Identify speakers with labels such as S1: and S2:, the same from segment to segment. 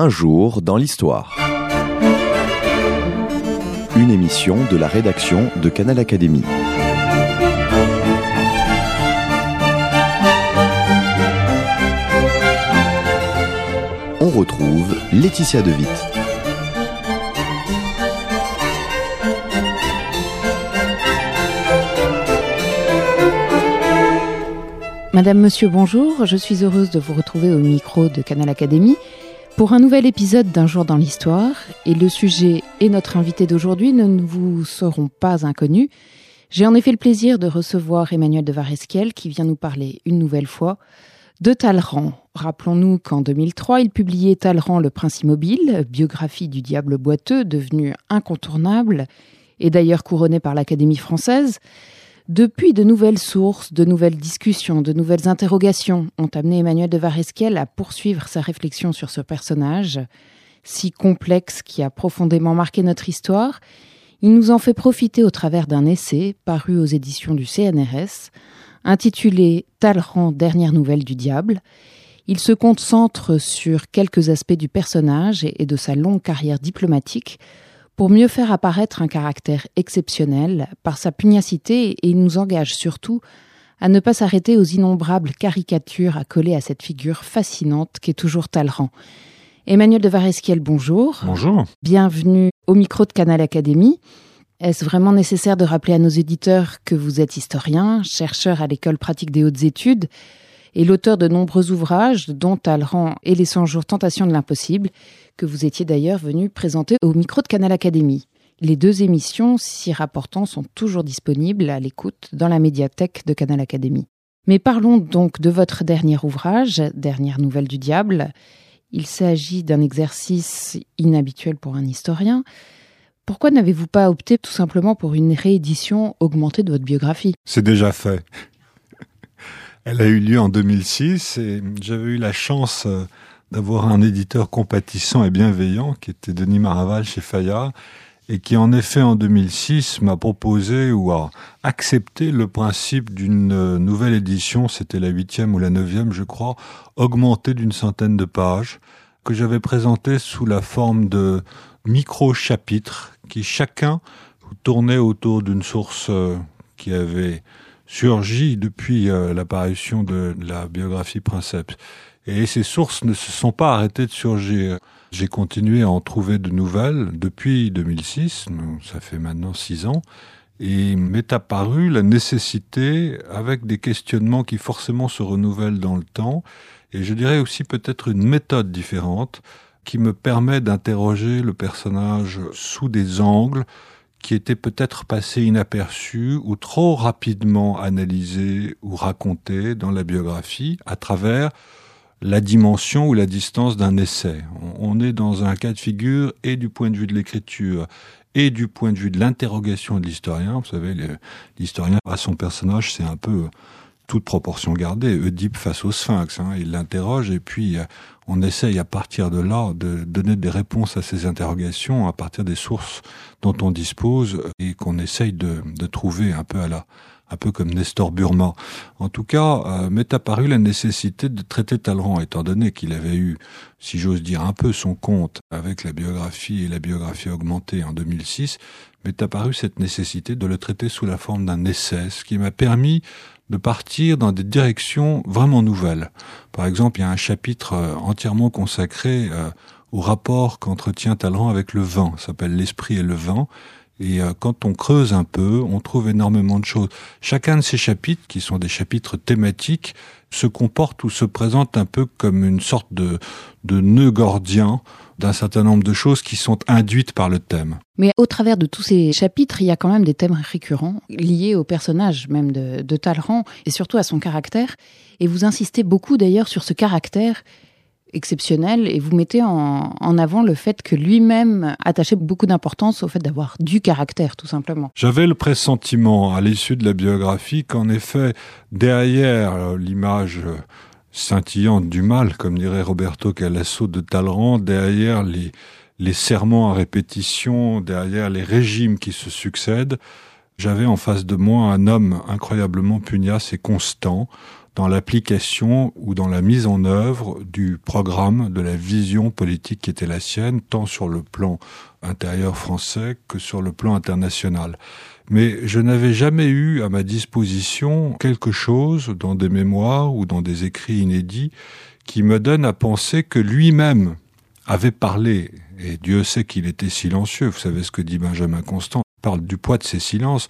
S1: Un jour dans l'histoire. Une émission de la rédaction de Canal Académie. On retrouve Laetitia De Witt.
S2: Madame, Monsieur, bonjour. Je suis heureuse de vous retrouver au micro de Canal Académie pour un nouvel épisode d'un jour dans l'histoire. Et le sujet et notre invité d'aujourd'hui ne vous seront pas inconnus. J'ai en effet le plaisir de recevoir Emmanuel de Varesquiel qui vient nous parler une nouvelle fois de Talleyrand. Rappelons-nous qu'en 2003, il publiait Talleyrand le prince immobile, biographie du diable boiteux devenue incontournable et d'ailleurs couronnée par l'Académie française. Depuis, de nouvelles sources, de nouvelles discussions, de nouvelles interrogations ont amené Emmanuel de Varesquiel à poursuivre sa réflexion sur ce personnage, si complexe qui a profondément marqué notre histoire. Il nous en fait profiter au travers d'un essai paru aux éditions du CNRS, intitulé Talleyrand, dernière nouvelle du diable. Il se concentre sur quelques aspects du personnage et de sa longue carrière diplomatique, pour mieux faire apparaître un caractère exceptionnel par sa pugnacité et il nous engage surtout à ne pas s'arrêter aux innombrables caricatures à coller à cette figure fascinante qu'est toujours Talleyrand. Emmanuel de Varesquiel, bonjour.
S3: Bonjour.
S2: Bienvenue au micro de Canal Académie. Est-ce vraiment nécessaire de rappeler à nos éditeurs que vous êtes historien, chercheur à l'école pratique des hautes études et l'auteur de nombreux ouvrages, dont Talleyrand et les 100 jours Tentation de l'impossible, que vous étiez d'ailleurs venu présenter au micro de Canal Académie. Les deux émissions s'y rapportant sont toujours disponibles à l'écoute dans la médiathèque de Canal Académie. Mais parlons donc de votre dernier ouvrage, Dernière nouvelle du diable. Il s'agit d'un exercice inhabituel pour un historien. Pourquoi n'avez-vous pas opté tout simplement pour une réédition augmentée de votre biographie?
S3: C'est déjà fait. Elle a eu lieu en 2006 et j'avais eu la chance euh, d'avoir un éditeur compatissant et bienveillant qui était Denis Maraval chez Fayard et qui en effet en 2006 m'a proposé ou a accepté le principe d'une nouvelle édition, c'était la huitième ou la neuvième je crois, augmentée d'une centaine de pages, que j'avais présenté sous la forme de micro-chapitres qui chacun tournait autour d'une source euh, qui avait surgi depuis euh, l'apparition de la biographie Princeps. Et ces sources ne se sont pas arrêtées de surgir. J'ai continué à en trouver de nouvelles depuis 2006, ça fait maintenant six ans, et m'est apparue la nécessité, avec des questionnements qui forcément se renouvellent dans le temps, et je dirais aussi peut-être une méthode différente, qui me permet d'interroger le personnage sous des angles qui étaient peut-être passés inaperçus ou trop rapidement analysés ou racontés dans la biographie à travers la dimension ou la distance d'un essai. On est dans un cas de figure et du point de vue de l'écriture et du point de vue de l'interrogation de l'historien. Vous savez, l'historien à son personnage, c'est un peu toute proportion gardée, Oedipe face au sphinx. Hein. Il l'interroge et puis euh, on essaye à partir de là de donner des réponses à ces interrogations à partir des sources dont on dispose et qu'on essaye de, trouver un peu à la un peu comme Nestor Burma. En tout cas, euh, m'est apparue la nécessité de traiter Talleyrand, étant donné qu'il avait eu, si j'ose dire, un peu son compte avec la biographie et la biographie augmentée en 2006, m'est apparue cette nécessité de le traiter sous la forme d'un essai, ce qui m'a permis de partir dans des directions vraiment nouvelles. Par exemple, il y a un chapitre euh, entièrement consacré euh, au rapport qu'entretient Talleyrand avec le vin, s'appelle L'esprit et le vin, et euh, quand on creuse un peu, on trouve énormément de choses. Chacun de ces chapitres, qui sont des chapitres thématiques, se comporte ou se présente un peu comme une sorte de, de nœud gordien d'un certain nombre de choses qui sont induites par le thème.
S2: Mais au travers de tous ces chapitres, il y a quand même des thèmes récurrents liés au personnage même de, de Talleyrand et surtout à son caractère. Et vous insistez beaucoup d'ailleurs sur ce caractère exceptionnel et vous mettez en, en avant le fait que lui-même attachait beaucoup d'importance au fait d'avoir du caractère, tout simplement.
S3: J'avais le pressentiment à l'issue de la biographie qu'en effet, derrière euh, l'image scintillante du mal, comme dirait Roberto Calasso de Talleyrand, derrière les, les serments à répétition, derrière les régimes qui se succèdent, j'avais en face de moi un homme incroyablement pugnace et constant, dans l'application ou dans la mise en œuvre du programme, de la vision politique qui était la sienne, tant sur le plan intérieur français que sur le plan international. Mais je n'avais jamais eu à ma disposition quelque chose dans des mémoires ou dans des écrits inédits qui me donne à penser que lui-même avait parlé, et Dieu sait qu'il était silencieux, vous savez ce que dit Benjamin Constant, parle du poids de ses silences,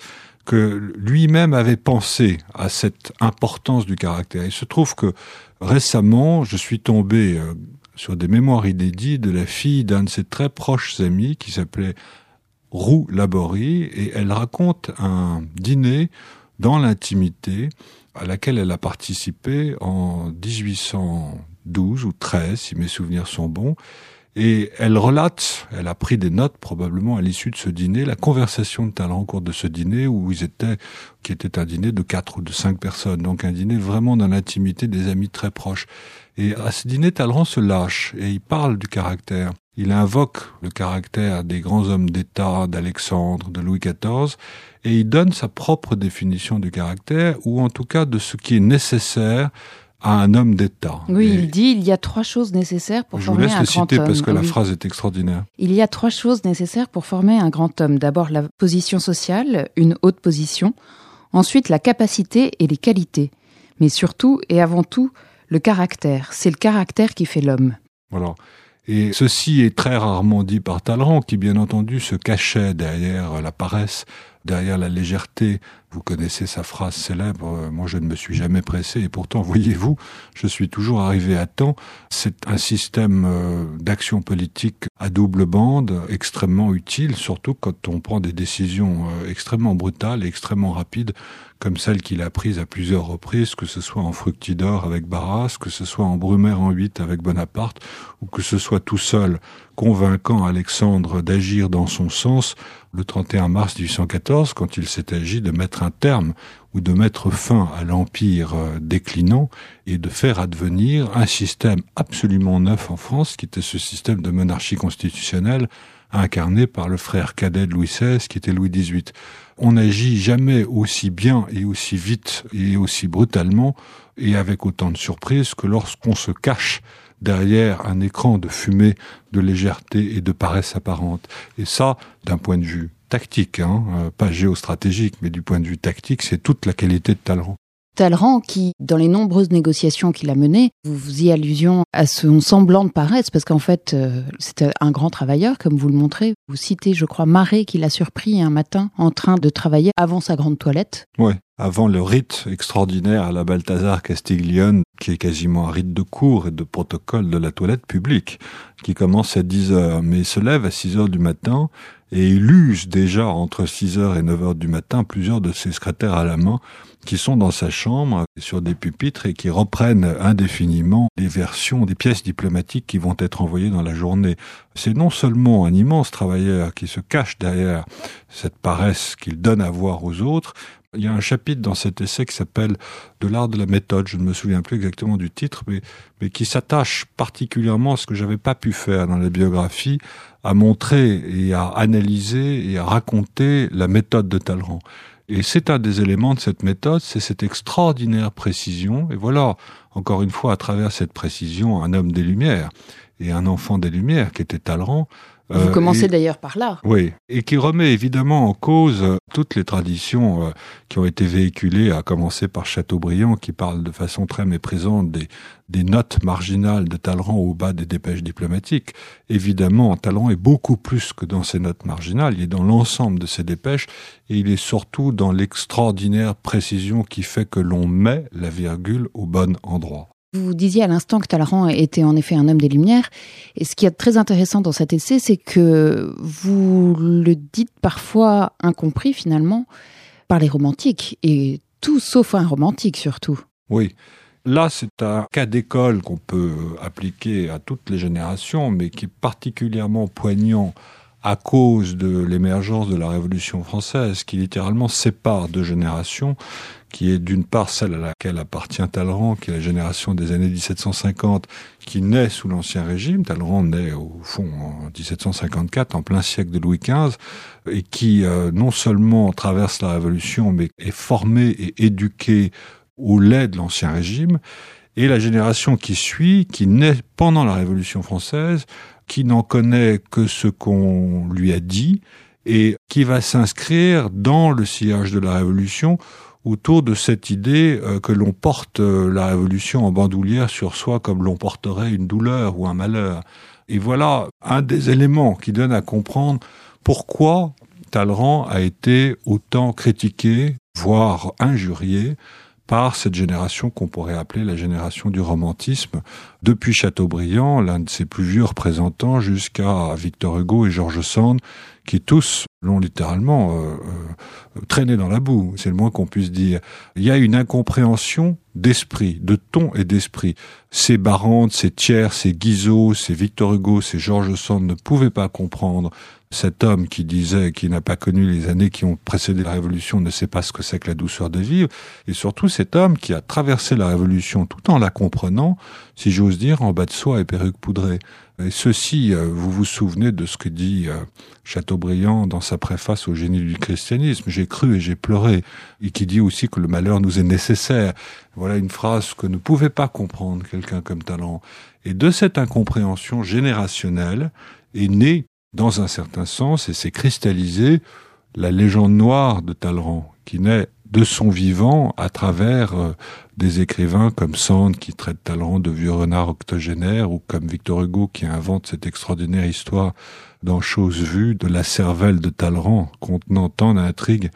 S3: que lui-même avait pensé à cette importance du caractère. Il se trouve que récemment, je suis tombé euh, sur des mémoires inédites de la fille d'un de ses très proches amis qui s'appelait Roux Laborie, et elle raconte un dîner dans l'intimité à laquelle elle a participé en 1812 ou 13, si mes souvenirs sont bons, et elle relate, elle a pris des notes probablement à l'issue de ce dîner, la conversation de Talleyrand au cours de ce dîner où ils étaient, qui était un dîner de quatre ou de cinq personnes, donc un dîner vraiment dans l'intimité des amis très proches. Et à ce dîner, Talleyrand se lâche et il parle du caractère. Il invoque le caractère des grands hommes d'État, d'Alexandre, de Louis XIV, et il donne sa propre définition du caractère, ou en tout cas de ce qui est nécessaire à un homme d'État.
S2: Oui, il dit il y a trois choses nécessaires pour former un grand homme.
S3: Je vous laisse le citer parce que la phrase est extraordinaire.
S2: Il y a trois choses nécessaires pour former un grand homme. D'abord la position sociale, une haute position. Ensuite la capacité et les qualités. Mais surtout et avant tout le caractère. C'est le caractère qui fait l'homme.
S3: Voilà. Et ceci est très rarement dit par Talleyrand, qui bien entendu se cachait derrière la paresse, derrière la légèreté. Vous connaissez sa phrase célèbre, moi je ne me suis jamais pressé, et pourtant, voyez-vous, je suis toujours arrivé à temps. C'est un système euh, d'action politique à double bande extrêmement utile, surtout quand on prend des décisions euh, extrêmement brutales et extrêmement rapides comme celle qu'il a prise à plusieurs reprises, que ce soit en Fructidor avec Barras, que ce soit en Brumaire en 8 avec Bonaparte, ou que ce soit tout seul convainquant Alexandre d'agir dans son sens le 31 mars 1814, quand il s'est agi de mettre un terme ou de mettre fin à l'empire euh, déclinant et de faire advenir un système absolument neuf en France, qui était ce système de monarchie constitutionnelle incarné par le frère cadet de Louis XVI, qui était Louis XVIII on n'agit jamais aussi bien et aussi vite et aussi brutalement et avec autant de surprise que lorsqu'on se cache derrière un écran de fumée, de légèreté et de paresse apparente. Et ça, d'un point de vue tactique, hein, euh, pas géostratégique, mais du point de vue tactique, c'est toute la qualité de Talleyrand.
S2: Talleyrand qui, dans les nombreuses négociations qu'il a menées, vous faisiez allusion à son semblant de paresse, parce qu'en fait, euh, c'était un grand travailleur, comme vous le montrez. Vous citez, je crois, Marais qui l'a surpris un matin en train de travailler avant sa grande toilette.
S3: Oui, avant le rite extraordinaire à la Balthazar Castiglione, qui est quasiment un rite de cours et de protocole de la toilette publique, qui commence à 10 heures, mais se lève à 6 heures du matin et il use déjà entre 6 heures et 9 heures du matin plusieurs de ses secrétaires à la main qui sont dans sa chambre sur des pupitres et qui reprennent indéfiniment les versions des pièces diplomatiques qui vont être envoyées dans la journée. C'est non seulement un immense travailleur qui se cache derrière cette paresse qu'il donne à voir aux autres, il y a un chapitre dans cet essai qui s'appelle De l'art de la méthode, je ne me souviens plus exactement du titre, mais, mais qui s'attache particulièrement à ce que j'avais pas pu faire dans la biographie, à montrer et à analyser et à raconter la méthode de Talleyrand. Et c'est un des éléments de cette méthode, c'est cette extraordinaire précision. Et voilà, encore une fois, à travers cette précision, un homme des Lumières et un enfant des Lumières qui était Talleyrand
S2: vous euh, commencez d'ailleurs par là.
S3: Oui, et qui remet évidemment en cause euh, toutes les traditions euh, qui ont été véhiculées, à commencer par Chateaubriand, qui parle de façon très méprisante des, des notes marginales de Talleyrand au bas des dépêches diplomatiques. Évidemment, Talleyrand est beaucoup plus que dans ces notes marginales, il est dans l'ensemble de ces dépêches, et il est surtout dans l'extraordinaire précision qui fait que l'on met la virgule au bon endroit.
S2: Vous disiez à l'instant que Talleyrand était en effet un homme des Lumières. Et ce qui est très intéressant dans cet essai, c'est que vous le dites parfois incompris finalement par les romantiques. Et tout sauf un romantique surtout.
S3: Oui. Là, c'est un cas d'école qu'on peut appliquer à toutes les générations, mais qui est particulièrement poignant à cause de l'émergence de la Révolution française, qui littéralement sépare deux générations qui est d'une part celle à laquelle appartient Talleyrand, qui est la génération des années 1750, qui naît sous l'Ancien Régime. Talleyrand naît au fond en 1754, en plein siècle de Louis XV, et qui euh, non seulement traverse la Révolution, mais est formé et éduqué au lait de l'Ancien Régime, et la génération qui suit, qui naît pendant la Révolution française, qui n'en connaît que ce qu'on lui a dit, et qui va s'inscrire dans le sillage de la Révolution autour de cette idée euh, que l'on porte euh, la Révolution en bandoulière sur soi comme l'on porterait une douleur ou un malheur. Et voilà un des éléments qui donne à comprendre pourquoi Talleyrand a été autant critiqué, voire injurié, par cette génération qu'on pourrait appeler la génération du romantisme, depuis Chateaubriand, l'un de ses plus vieux représentants, jusqu'à Victor Hugo et George Sand, qui tous l'ont littéralement euh, euh, traîné dans la boue, c'est le moins qu'on puisse dire. Il y a une incompréhension d'esprit, de ton et d'esprit. Ces Barantes, ces Thiers, ces Guizot, ces Victor Hugo, ces Georges Sand ne pouvaient pas comprendre cet homme qui disait qu'il n'a pas connu les années qui ont précédé la Révolution ne sait pas ce que c'est que la douceur de vivre, et surtout cet homme qui a traversé la Révolution tout en la comprenant, si j'ose dire, en bas de soie et perruque poudrée. Et ceci, euh, vous vous souvenez de ce que dit euh, Chateaubriand dans sa préface au génie du christianisme, j'ai cru et j'ai pleuré, et qui dit aussi que le malheur nous est nécessaire. Voilà une phrase que ne pouvait pas comprendre quelqu'un comme Talent. Et de cette incompréhension générationnelle est née, dans un certain sens, et s'est cristallisée la légende noire de Talleyrand, qui naît de son vivant à travers euh, des écrivains comme Sand qui traite Talleyrand de vieux renard octogénaire ou comme Victor Hugo qui invente cette extraordinaire histoire dans Chose vue de la cervelle de Talleyrand contenant tant d'intrigues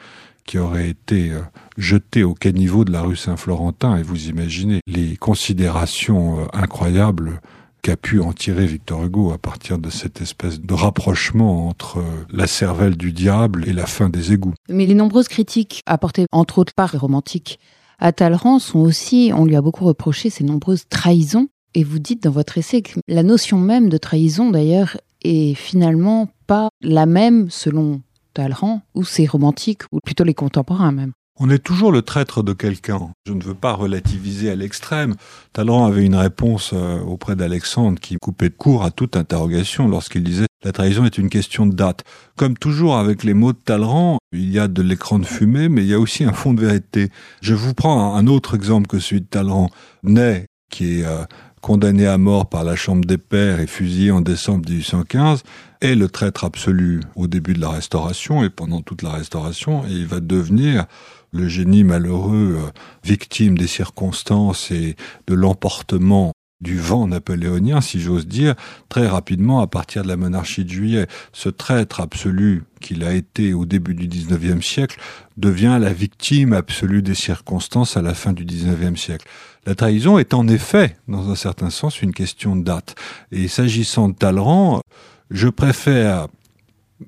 S3: qui auraient été euh, jetées au caniveau de la rue Saint-Florentin. Et vous imaginez les considérations euh, incroyables qu'a pu en tirer Victor Hugo à partir de cette espèce de rapprochement entre euh, la cervelle du diable et la fin des égouts.
S2: Mais les nombreuses critiques apportées entre autres par les romantiques à Talleyrand sont aussi, on lui a beaucoup reproché ces nombreuses trahisons. Et vous dites dans votre essai que la notion même de trahison d'ailleurs est finalement pas la même selon Talleyrand ou ses romantiques ou plutôt les contemporains même.
S3: On est toujours le traître de quelqu'un. Je ne veux pas relativiser à l'extrême. Talleyrand avait une réponse euh, auprès d'Alexandre qui coupait court à toute interrogation lorsqu'il disait la trahison est une question de date. Comme toujours avec les mots de Talleyrand, il y a de l'écran de fumée, mais il y a aussi un fond de vérité. Je vous prends un autre exemple que celui de Talleyrand. Ney, qui est euh, condamné à mort par la Chambre des Pairs et fusillé en décembre 1815, est le traître absolu au début de la Restauration et pendant toute la Restauration, et il va devenir le génie malheureux, euh, victime des circonstances et de l'emportement du vent napoléonien, si j'ose dire, très rapidement à partir de la monarchie de juillet. Ce traître absolu qu'il a été au début du XIXe siècle devient la victime absolue des circonstances à la fin du XIXe siècle. La trahison est en effet, dans un certain sens, une question de date. Et s'agissant de Talleyrand, je préfère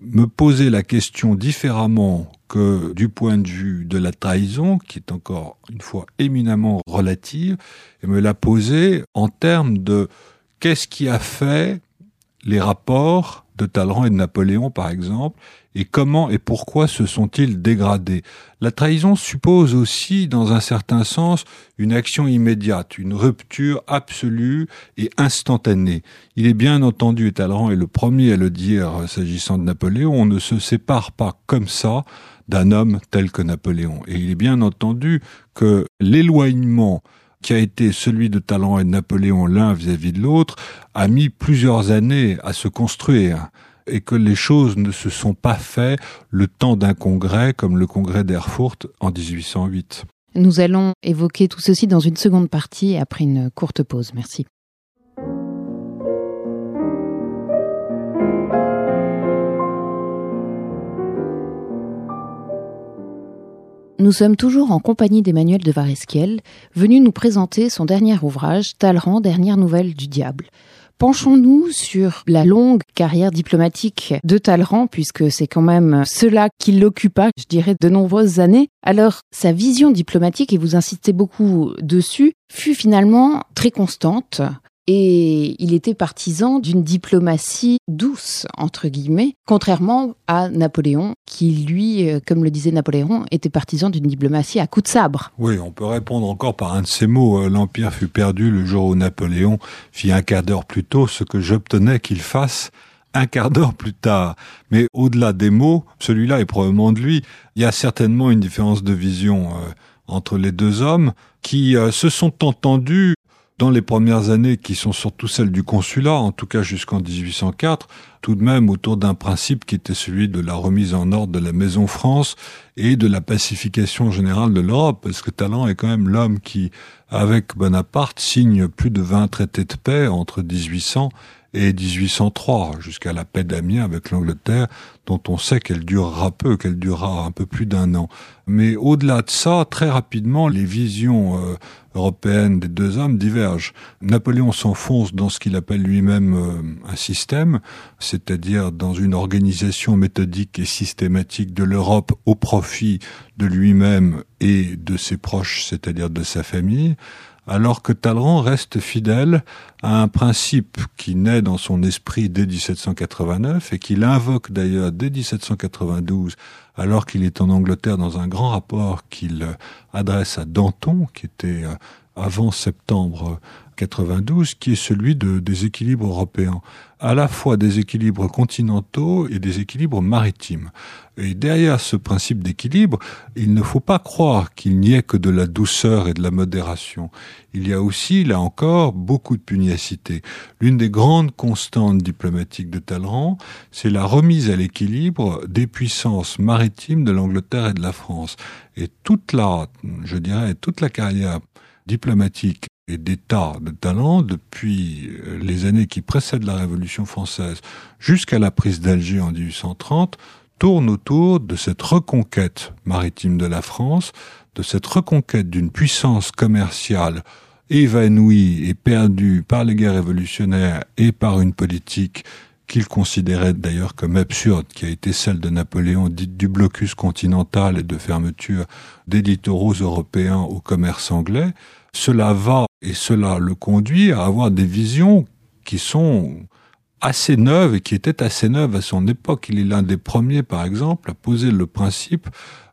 S3: me poser la question différemment que du point de vue de la trahison, qui est encore une fois éminemment relative, et me la poser en termes de qu'est-ce qui a fait les rapports de Talleyrand et de Napoléon, par exemple, et comment et pourquoi se sont-ils dégradés La trahison suppose aussi, dans un certain sens, une action immédiate, une rupture absolue et instantanée. Il est bien entendu, et Talleyrand est le premier à le dire s'agissant de Napoléon, on ne se sépare pas comme ça d'un homme tel que Napoléon. Et il est bien entendu que l'éloignement qui a été celui de Talleyrand et de Napoléon l'un vis-à-vis de l'autre, a mis plusieurs années à se construire et que les choses ne se sont pas faites le temps d'un congrès comme le congrès d'Erfurt en 1808.
S2: Nous allons évoquer tout ceci dans une seconde partie après une courte pause. Merci. Nous sommes toujours en compagnie d'Emmanuel de Varesquiel, venu nous présenter son dernier ouvrage, Talleyrand, dernière nouvelle du diable. Penchons-nous sur la longue carrière diplomatique de Talleyrand, puisque c'est quand même cela qui l'occupa, je dirais, de nombreuses années. Alors, sa vision diplomatique, et vous insistez beaucoup dessus, fut finalement très constante. Et il était partisan d'une diplomatie douce, entre guillemets, contrairement à Napoléon, qui lui, euh, comme le disait Napoléon, était partisan d'une diplomatie à coups de sabre.
S3: Oui, on peut répondre encore par un de ces mots. Euh, L'Empire fut perdu le jour où Napoléon fit un quart d'heure plus tôt ce que j'obtenais qu'il fasse un quart d'heure plus tard. Mais au-delà des mots, celui-là est probablement de lui. Il y a certainement une différence de vision. Euh, entre les deux hommes qui se sont entendus dans les premières années qui sont surtout celles du consulat, en tout cas jusqu'en 1804, tout de même autour d'un principe qui était celui de la remise en ordre de la Maison France et de la pacification générale de l'Europe, parce que Talleyrand est quand même l'homme qui, avec Bonaparte, signe plus de 20 traités de paix entre 1800 et 1803, jusqu'à la paix d'Amiens avec l'Angleterre, dont on sait qu'elle durera peu, qu'elle durera un peu plus d'un an. Mais au-delà de ça, très rapidement, les visions euh, européennes des deux hommes divergent. Napoléon s'enfonce dans ce qu'il appelle lui-même euh, un système, c'est-à-dire dans une organisation méthodique et systématique de l'Europe au profit de lui-même et de ses proches, c'est-à-dire de sa famille alors que Talleyrand reste fidèle à un principe qui naît dans son esprit dès 1789 et qu'il invoque d'ailleurs dès 1792 alors qu'il est en Angleterre dans un grand rapport qu'il adresse à Danton, qui était euh, avant septembre 92, qui est celui de, des équilibres européens, à la fois des équilibres continentaux et des équilibres maritimes. Et derrière ce principe d'équilibre, il ne faut pas croire qu'il n'y ait que de la douceur et de la modération. Il y a aussi, là encore, beaucoup de pugnacité. L'une des grandes constantes diplomatiques de Talleyrand, c'est la remise à l'équilibre des puissances maritimes de l'Angleterre et de la France. Et toute la, je dirais, toute la carrière diplomatique et d'État de talent depuis euh, les années qui précèdent la Révolution française jusqu'à la prise d'Alger en 1830 tourne autour de cette reconquête maritime de la France, de cette reconquête d'une puissance commerciale évanouie et perdue par les guerres révolutionnaires et par une politique qu'il considérait d'ailleurs comme absurde, qui a été celle de Napoléon, dite du blocus continental et de fermeture des littoraux européens au commerce anglais, cela va et cela le conduit à avoir des visions qui sont assez neuves et qui étaient assez neuves à son époque. Il est l'un des premiers, par exemple, à poser le principe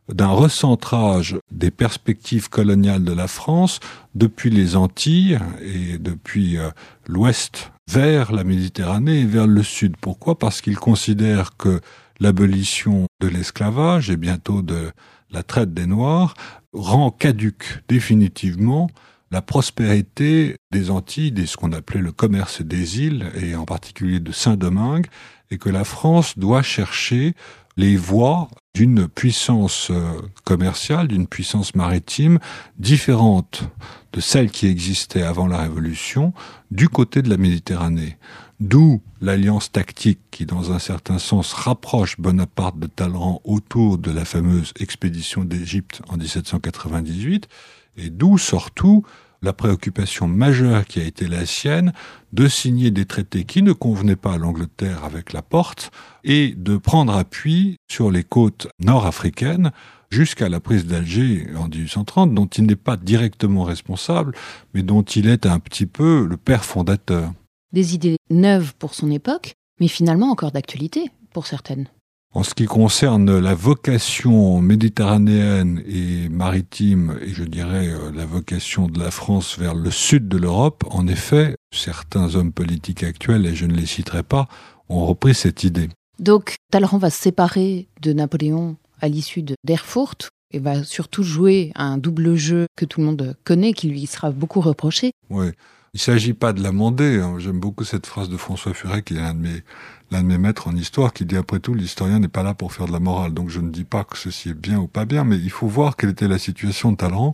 S3: d'un recentrage des perspectives coloniales de la France depuis les Antilles et depuis euh, l'ouest vers la Méditerranée et vers le sud. Pourquoi? Parce qu'il considère que l'abolition de l'esclavage et bientôt de la traite des Noirs rend caduque définitivement la prospérité des Antilles, de ce qu'on appelait le commerce des îles, et en particulier de Saint-Domingue, et que la France doit chercher les voies d'une puissance euh, commerciale, d'une puissance maritime différente de celle qui existait avant la Révolution du côté de la Méditerranée. D'où l'alliance tactique qui, dans un certain sens, rapproche Bonaparte de Talleyrand autour de la fameuse expédition d'Égypte en 1798, et d'où surtout la préoccupation majeure qui a été la sienne de signer des traités qui ne convenaient pas à l'Angleterre avec la porte et de prendre appui sur les côtes nord-africaines jusqu'à la prise d'Alger en 1830, dont il n'est pas directement responsable, mais dont il est un petit peu le père fondateur.
S2: Des idées neuves pour son époque, mais finalement encore d'actualité pour certaines.
S3: En ce qui concerne la vocation méditerranéenne et maritime, et je dirais euh, la vocation de la France vers le sud de l'Europe, en effet, certains hommes politiques actuels, et je ne les citerai pas, ont repris cette idée.
S2: Donc Talleyrand va se séparer de Napoléon à l'issue d'Erfurt et va surtout jouer un double jeu que tout le monde connaît, qui lui sera beaucoup reproché.
S3: Oui. Il ne s'agit pas de l'amender. Hein. J'aime beaucoup cette phrase de François Furet, qui est un de mes l'un de mes maîtres en histoire qui dit après tout l'historien n'est pas là pour faire de la morale. Donc je ne dis pas que ceci est bien ou pas bien, mais il faut voir quelle était la situation de Talleyrand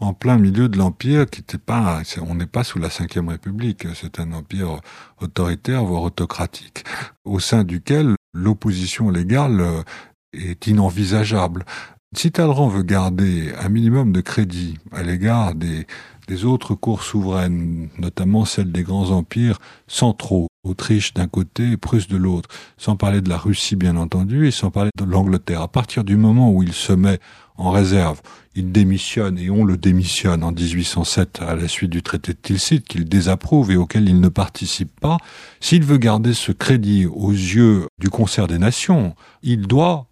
S3: en plein milieu de l'empire qui n'était pas, on n'est pas sous la cinquième république, c'est un empire autoritaire voire autocratique au sein duquel l'opposition légale euh, est inenvisageable. Si Talleyrand veut garder un minimum de crédit à l'égard des, des autres cours souveraines, notamment celles des grands empires centraux, Autriche d'un côté et Prusse de l'autre, sans parler de la Russie bien entendu et sans parler de l'Angleterre. À partir du moment où il se met en réserve, il démissionne et on le démissionne en 1807 à la suite du traité de Tilsit qu'il désapprouve et auquel il ne participe pas, s'il veut garder ce crédit aux yeux du concert des nations, il doit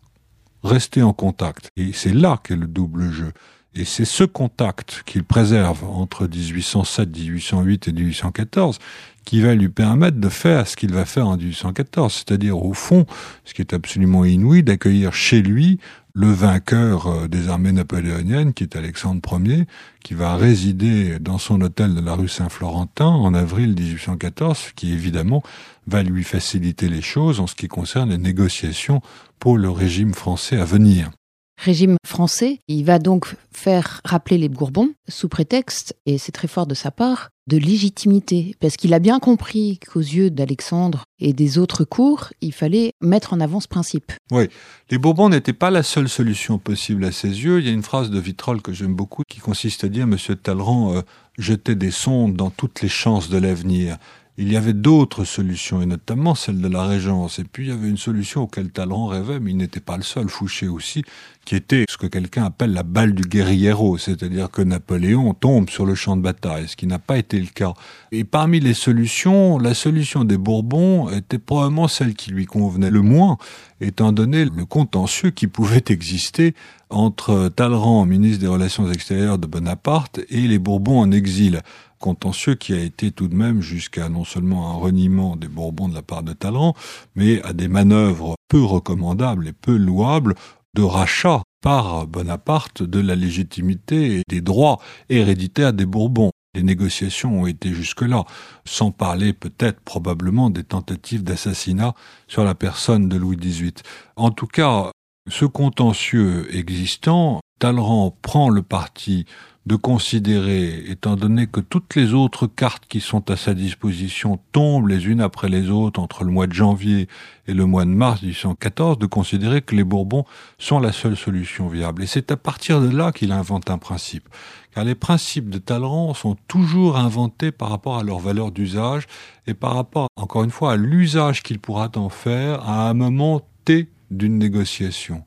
S3: rester en contact. Et c'est là qu'est le double jeu. Et c'est ce contact qu'il préserve entre 1807, 1808 et 1814 qui va lui permettre de faire ce qu'il va faire en 1814, c'est-à-dire au fond, ce qui est absolument inouï, d'accueillir chez lui le vainqueur euh, des armées napoléoniennes, qui est Alexandre Ier, qui va résider dans son hôtel de la rue Saint-Florentin en avril 1814, ce qui évidemment va lui faciliter les choses en ce qui concerne les négociations pour le régime français à venir
S2: régime français. Il va donc faire rappeler les Bourbons sous prétexte, et c'est très fort de sa part, de légitimité, parce qu'il a bien compris qu'aux yeux d'Alexandre et des autres cours, il fallait mettre en avant ce principe.
S3: Oui, les Bourbons n'étaient pas la seule solution possible à ses yeux. Il y a une phrase de Vitrolles que j'aime beaucoup qui consiste à dire Monsieur Talleyrand euh, jetait des sondes dans toutes les chances de l'avenir il y avait d'autres solutions, et notamment celle de la Régence. Et puis il y avait une solution auquel Talleyrand rêvait, mais il n'était pas le seul, Fouché aussi, qui était ce que quelqu'un appelle la balle du guerriero, c'est-à-dire que Napoléon tombe sur le champ de bataille, ce qui n'a pas été le cas. Et parmi les solutions, la solution des Bourbons était probablement celle qui lui convenait le moins, étant donné le contentieux qui pouvait exister entre Talleyrand, ministre des Relations extérieures de Bonaparte, et les Bourbons en exil contentieux qui a été tout de même jusqu'à non seulement un reniement des Bourbons de la part de Talleyrand, mais à des manœuvres peu recommandables et peu louables de rachat par Bonaparte de la légitimité et des droits héréditaires des Bourbons. Les négociations ont été jusque-là, sans parler peut-être probablement des tentatives d'assassinat sur la personne de Louis XVIII. En tout cas, ce contentieux existant, Talleyrand prend le parti de considérer, étant donné que toutes les autres cartes qui sont à sa disposition tombent les unes après les autres entre le mois de janvier et le mois de mars 1814, de considérer que les Bourbons sont la seule solution viable. Et c'est à partir de là qu'il invente un principe. Car les principes de Talleyrand sont toujours inventés par rapport à leur valeur d'usage et par rapport, encore une fois, à l'usage qu'il pourra en faire à un moment T d'une négociation.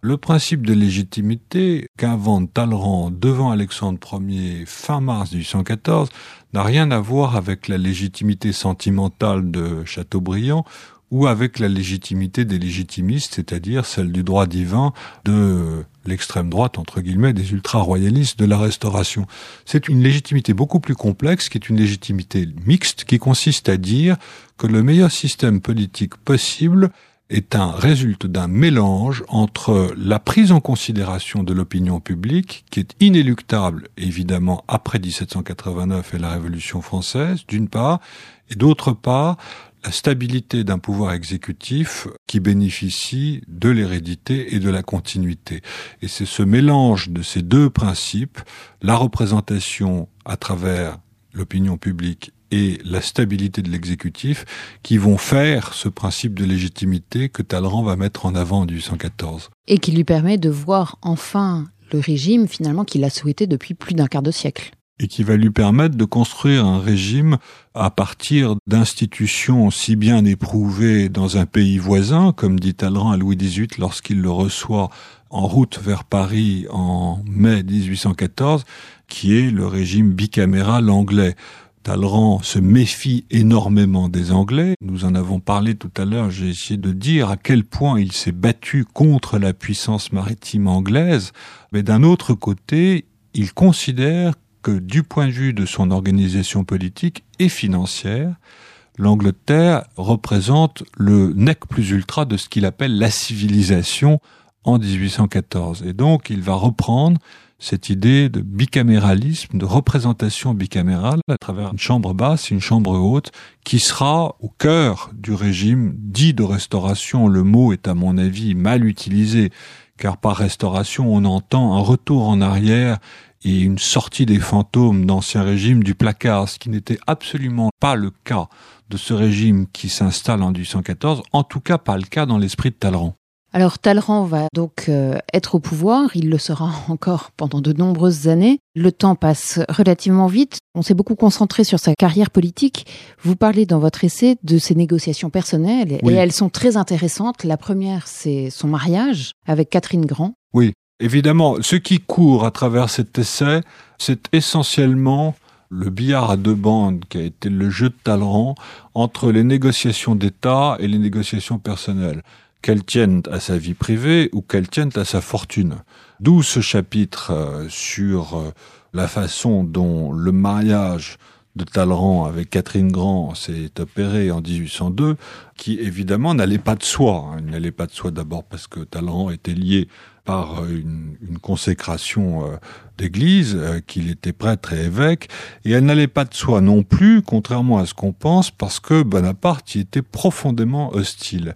S3: Le principe de légitimité qu'invente Talleyrand devant Alexandre Ier fin mars 1814 n'a rien à voir avec la légitimité sentimentale de Chateaubriand ou avec la légitimité des légitimistes, c'est-à-dire celle du droit divin de l'extrême droite, entre guillemets, des ultra-royalistes de la Restauration. C'est une légitimité beaucoup plus complexe, qui est une légitimité mixte, qui consiste à dire que le meilleur système politique possible est un résulte d'un mélange entre la prise en considération de l'opinion publique, qui est inéluctable évidemment après 1789 et la Révolution française, d'une part, et d'autre part, la stabilité d'un pouvoir exécutif qui bénéficie de l'hérédité et de la continuité. Et c'est ce mélange de ces deux principes, la représentation à travers l'opinion publique et la stabilité de l'exécutif qui vont faire ce principe de légitimité que Talleyrand va mettre en avant en 1814.
S2: Et qui lui permet de voir enfin le régime finalement qu'il a souhaité depuis plus d'un quart de siècle.
S3: Et qui va lui permettre de construire un régime à partir d'institutions si bien éprouvées dans un pays voisin, comme dit Talleyrand à Louis XVIII lorsqu'il le reçoit en route vers Paris en mai 1814, qui est le régime bicaméral anglais. Talleyrand se méfie énormément des Anglais. Nous en avons parlé tout à l'heure. J'ai essayé de dire à quel point il s'est battu contre la puissance maritime anglaise. Mais d'un autre côté, il considère que du point de vue de son organisation politique et financière, l'Angleterre représente le nec plus ultra de ce qu'il appelle la civilisation en 1814. Et donc, il va reprendre cette idée de bicaméralisme, de représentation bicamérale à travers une chambre basse et une chambre haute qui sera au cœur du régime dit de restauration. Le mot est à mon avis mal utilisé car par restauration on entend un retour en arrière et une sortie des fantômes d'ancien régime du placard, ce qui n'était absolument pas le cas de ce régime qui s'installe en 1814, en tout cas pas le cas dans l'esprit de Talleyrand.
S2: Alors Talleyrand va donc euh, être au pouvoir, il le sera encore pendant de nombreuses années. Le temps passe relativement vite, on s'est beaucoup concentré sur sa carrière politique. Vous parlez dans votre essai de ses négociations personnelles et elles sont très intéressantes. La première, c'est son mariage avec Catherine Grand.
S3: Oui, évidemment, ce qui court à travers cet essai, c'est essentiellement le billard à deux bandes qui a été le jeu de Talleyrand entre les négociations d'État et les négociations personnelles qu'elle tienne à sa vie privée ou qu'elle tienne à sa fortune. D'où ce chapitre euh, sur euh, la façon dont le mariage de Talleyrand avec Catherine Grand s'est opéré en 1802, qui évidemment n'allait pas de soi. Il n'allait pas de soi d'abord parce que Talleyrand était lié par une, une consécration euh, d'église, qu'il était prêtre et évêque, et elle n'allait pas de soi non plus, contrairement à ce qu'on pense, parce que Bonaparte y était profondément hostile.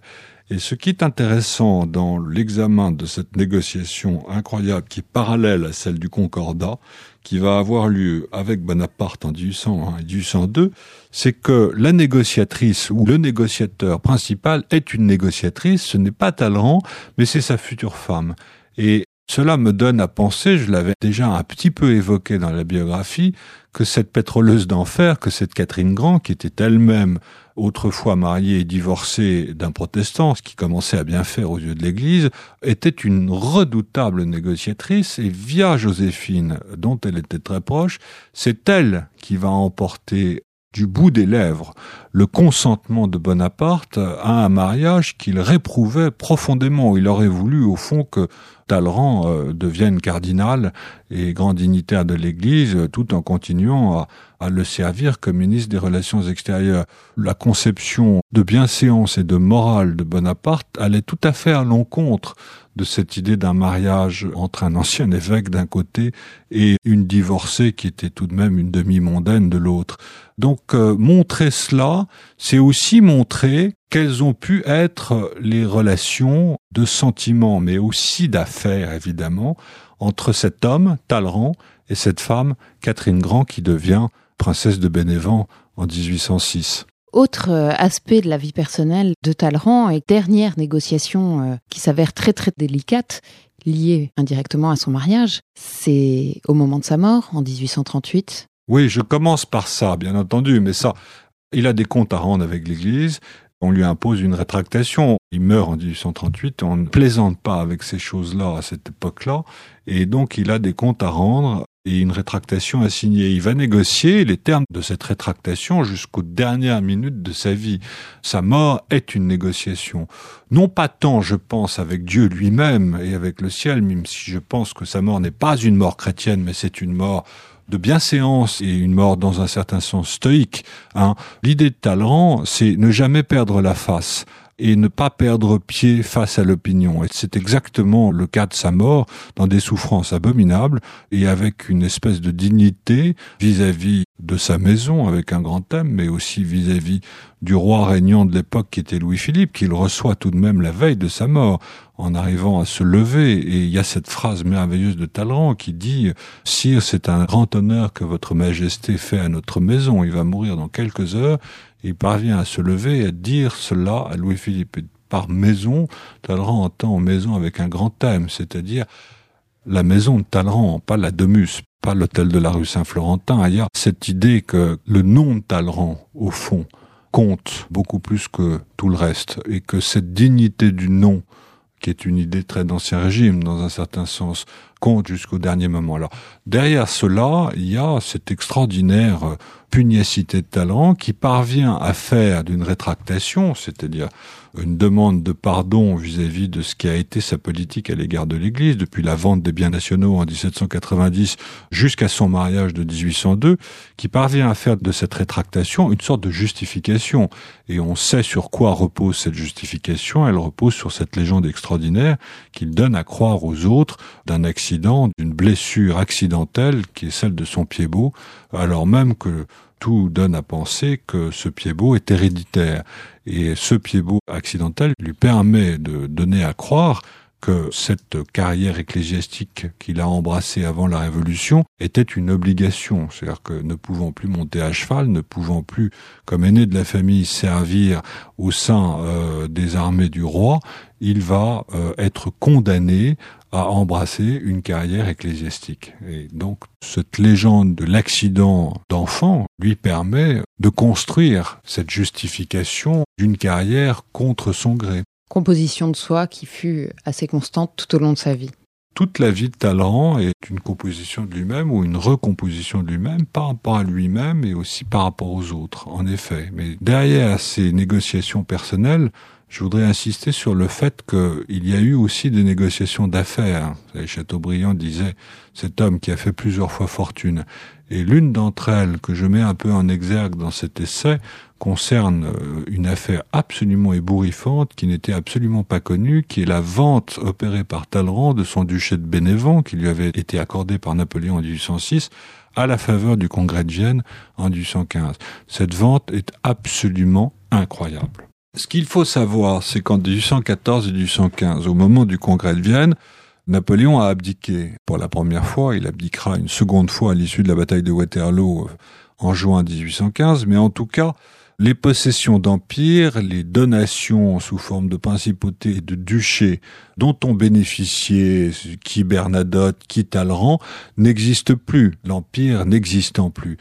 S3: Et ce qui est intéressant dans l'examen de cette négociation incroyable qui est parallèle à celle du Concordat, qui va avoir lieu avec Bonaparte en 1801 et 1802, c'est que la négociatrice ou le négociateur principal est une négociatrice, ce n'est pas Talleyrand, mais c'est sa future femme. Et cela me donne à penser, je l'avais déjà un petit peu évoqué dans la biographie, que cette pétroleuse d'enfer, que cette Catherine Grand, qui était elle-même autrefois mariée et divorcée d'un protestant, ce qui commençait à bien faire aux yeux de l'Église, était une redoutable négociatrice et via Joséphine, dont elle était très proche, c'est elle qui va emporter du bout des lèvres le consentement de Bonaparte à un mariage qu'il réprouvait profondément. Il aurait voulu, au fond, que Talleyrand euh, devienne cardinal et grand dignitaire de l'Église, tout en continuant à, à, le servir comme ministre des Relations extérieures. La conception de bienséance et de morale de Bonaparte allait tout à fait à l'encontre de cette idée d'un mariage entre un ancien évêque d'un côté et une divorcée qui était tout de même une demi-mondaine de l'autre. Donc euh, montrer cela, c'est aussi montrer quelles ont pu être les relations de sentiments, mais aussi d'affaires évidemment, entre cet homme, Talleyrand, et cette femme, Catherine Grand, qui devient princesse de Bénévent en 1806.
S2: Autre euh, aspect de la vie personnelle de Talleyrand et dernière négociation euh, qui s'avère très très délicate, liée indirectement à son mariage, c'est au moment de sa mort, en 1838.
S3: Oui, je commence par ça, bien entendu, mais ça, il a des comptes à rendre avec l'Église. On lui impose une rétractation. Il meurt en 1838. On ne plaisante pas avec ces choses-là à cette époque-là. Et donc, il a des comptes à rendre et une rétractation à signer. Il va négocier les termes de cette rétractation jusqu'aux dernières minutes de sa vie. Sa mort est une négociation. Non pas tant, je pense, avec Dieu lui-même et avec le ciel, même si je pense que sa mort n'est pas une mort chrétienne, mais c'est une mort de bienséance et une mort dans un certain sens stoïque. Hein. L'idée de Talleyrand, c'est ne jamais perdre la face et ne pas perdre pied face à l'opinion. Et c'est exactement le cas de sa mort, dans des souffrances abominables et avec une espèce de dignité vis-à-vis de sa maison, avec un grand thème, mais aussi vis-à-vis du roi régnant de l'époque qui était Louis-Philippe, qu'il reçoit tout de même la veille de sa mort, en arrivant à se lever. Et il y a cette phrase merveilleuse de Talleyrand qui dit « Sire, c'est un grand honneur que votre majesté fait à notre maison. Il va mourir dans quelques heures il parvient à se lever et à dire cela à Louis-Philippe. Par maison, Talleyrand entend maison avec un grand thème, c'est-à-dire la maison de Talleyrand, pas la Domus, pas l'hôtel de la rue Saint-Florentin. Il y a cette idée que le nom de Talleyrand, au fond, compte beaucoup plus que tout le reste, et que cette dignité du nom, qui est une idée très d'ancien régime, dans un certain sens, compte jusqu'au dernier moment. Alors, derrière cela, il y a cette extraordinaire pugnacité de talent qui parvient à faire d'une rétractation, c'est-à-dire une demande de pardon vis-à-vis de ce qui a été sa politique à l'égard de l'Église, depuis la vente des biens nationaux en 1790 jusqu'à son mariage de 1802, qui parvient à faire de cette rétractation une sorte de justification. Et on sait sur quoi repose cette justification, elle repose sur cette légende extraordinaire qu'il donne à croire aux autres d'un accident, d'une blessure accidentelle qui est celle de son pied beau, alors même que tout donne à penser que ce pied beau est héréditaire. Et ce pied beau accidentel lui permet de donner à croire que cette carrière ecclésiastique qu'il a embrassée avant la Révolution était une obligation. C'est-à-dire que ne pouvant plus monter à cheval, ne pouvant plus, comme aîné de la famille, servir au sein euh, des armées du roi, il va euh, être condamné à embrasser une carrière ecclésiastique. Et donc, cette légende de l'accident d'enfant lui permet de construire cette justification d'une carrière contre son gré.
S2: Composition de soi qui fut assez constante tout au long de sa vie.
S3: Toute la vie de Talleyrand est une composition de lui-même ou une recomposition de lui-même par rapport à lui-même et aussi par rapport aux autres, en effet. Mais derrière ces négociations personnelles, je voudrais insister sur le fait qu'il y a eu aussi des négociations d'affaires. Chateaubriand disait cet homme qui a fait plusieurs fois fortune. Et l'une d'entre elles que je mets un peu en exergue dans cet essai concerne euh, une affaire absolument ébouriffante qui n'était absolument pas connue, qui est la vente opérée par Talleyrand de son duché de Bénévent qui lui avait été accordé par Napoléon en 1806 à la faveur du congrès de Gênes en 1815. Cette vente est absolument incroyable. Ce qu'il faut savoir, c'est qu'en 1814 et 1815, au moment du congrès de Vienne, Napoléon a abdiqué. Pour la première fois, il abdiquera une seconde fois à l'issue de la bataille de Waterloo euh, en juin 1815, mais en tout cas, les possessions d'empire, les donations sous forme de principautés et de duchés dont ont bénéficié qui Bernadotte, qui Talleyrand, n'existent plus, l'empire n'existant plus.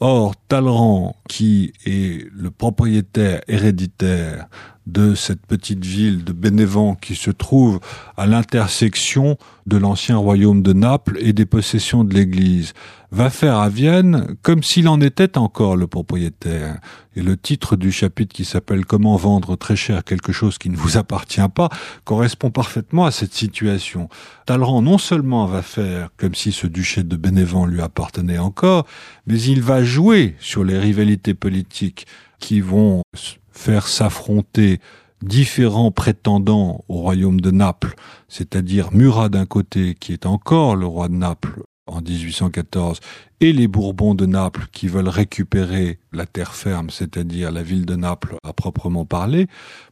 S3: Or, Talleyrand, qui est le propriétaire héréditaire de cette petite ville de Bénévent qui se trouve à l'intersection de l'ancien royaume de Naples et des possessions de l'Église, va faire à Vienne comme s'il en était encore le propriétaire. Et le titre du chapitre qui s'appelle Comment vendre très cher quelque chose qui ne vous appartient pas correspond parfaitement à cette situation. Talleyrand non seulement va faire comme si ce duché de Bénévent lui appartenait encore, mais il va jouer sur les rivalités politiques qui vont faire s'affronter différents prétendants au royaume de Naples, c'est-à-dire Murat d'un côté, qui est encore le roi de Naples en 1814, et les Bourbons de Naples qui veulent récupérer la terre ferme, c'est-à-dire la ville de Naples à proprement parler,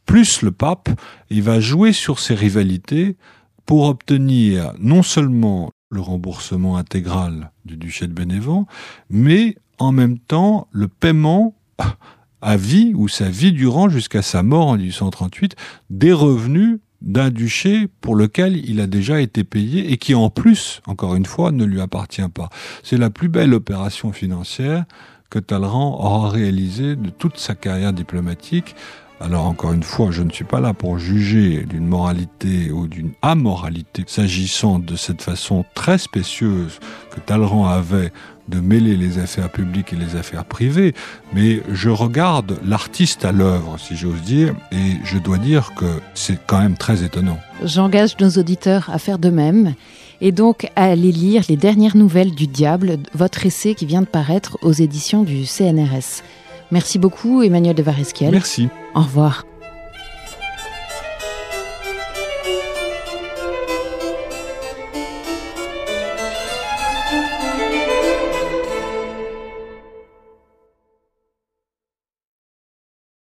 S3: plus le pape, il va jouer sur ces rivalités pour obtenir non seulement le remboursement intégral du duché de Bénévent, mais en même temps le paiement à vie ou sa vie durant jusqu'à sa mort en 1838 des revenus d'un duché pour lequel il a déjà été payé et qui en plus, encore une fois, ne lui appartient pas. C'est la plus belle opération financière que Talleyrand aura réalisée de toute sa carrière diplomatique alors encore une fois, je ne suis pas là pour juger d'une moralité ou d'une amoralité s'agissant de cette façon très spécieuse que Talleyrand avait de mêler les affaires publiques et les affaires privées, mais je regarde l'artiste à l'œuvre, si j'ose dire, et je dois dire que c'est quand même très étonnant.
S2: J'engage nos auditeurs à faire de même et donc à aller lire les dernières nouvelles du diable, votre essai qui vient de paraître aux éditions du CNRS. Merci beaucoup Emmanuel de Varesquiel.
S3: Merci.
S2: Au revoir.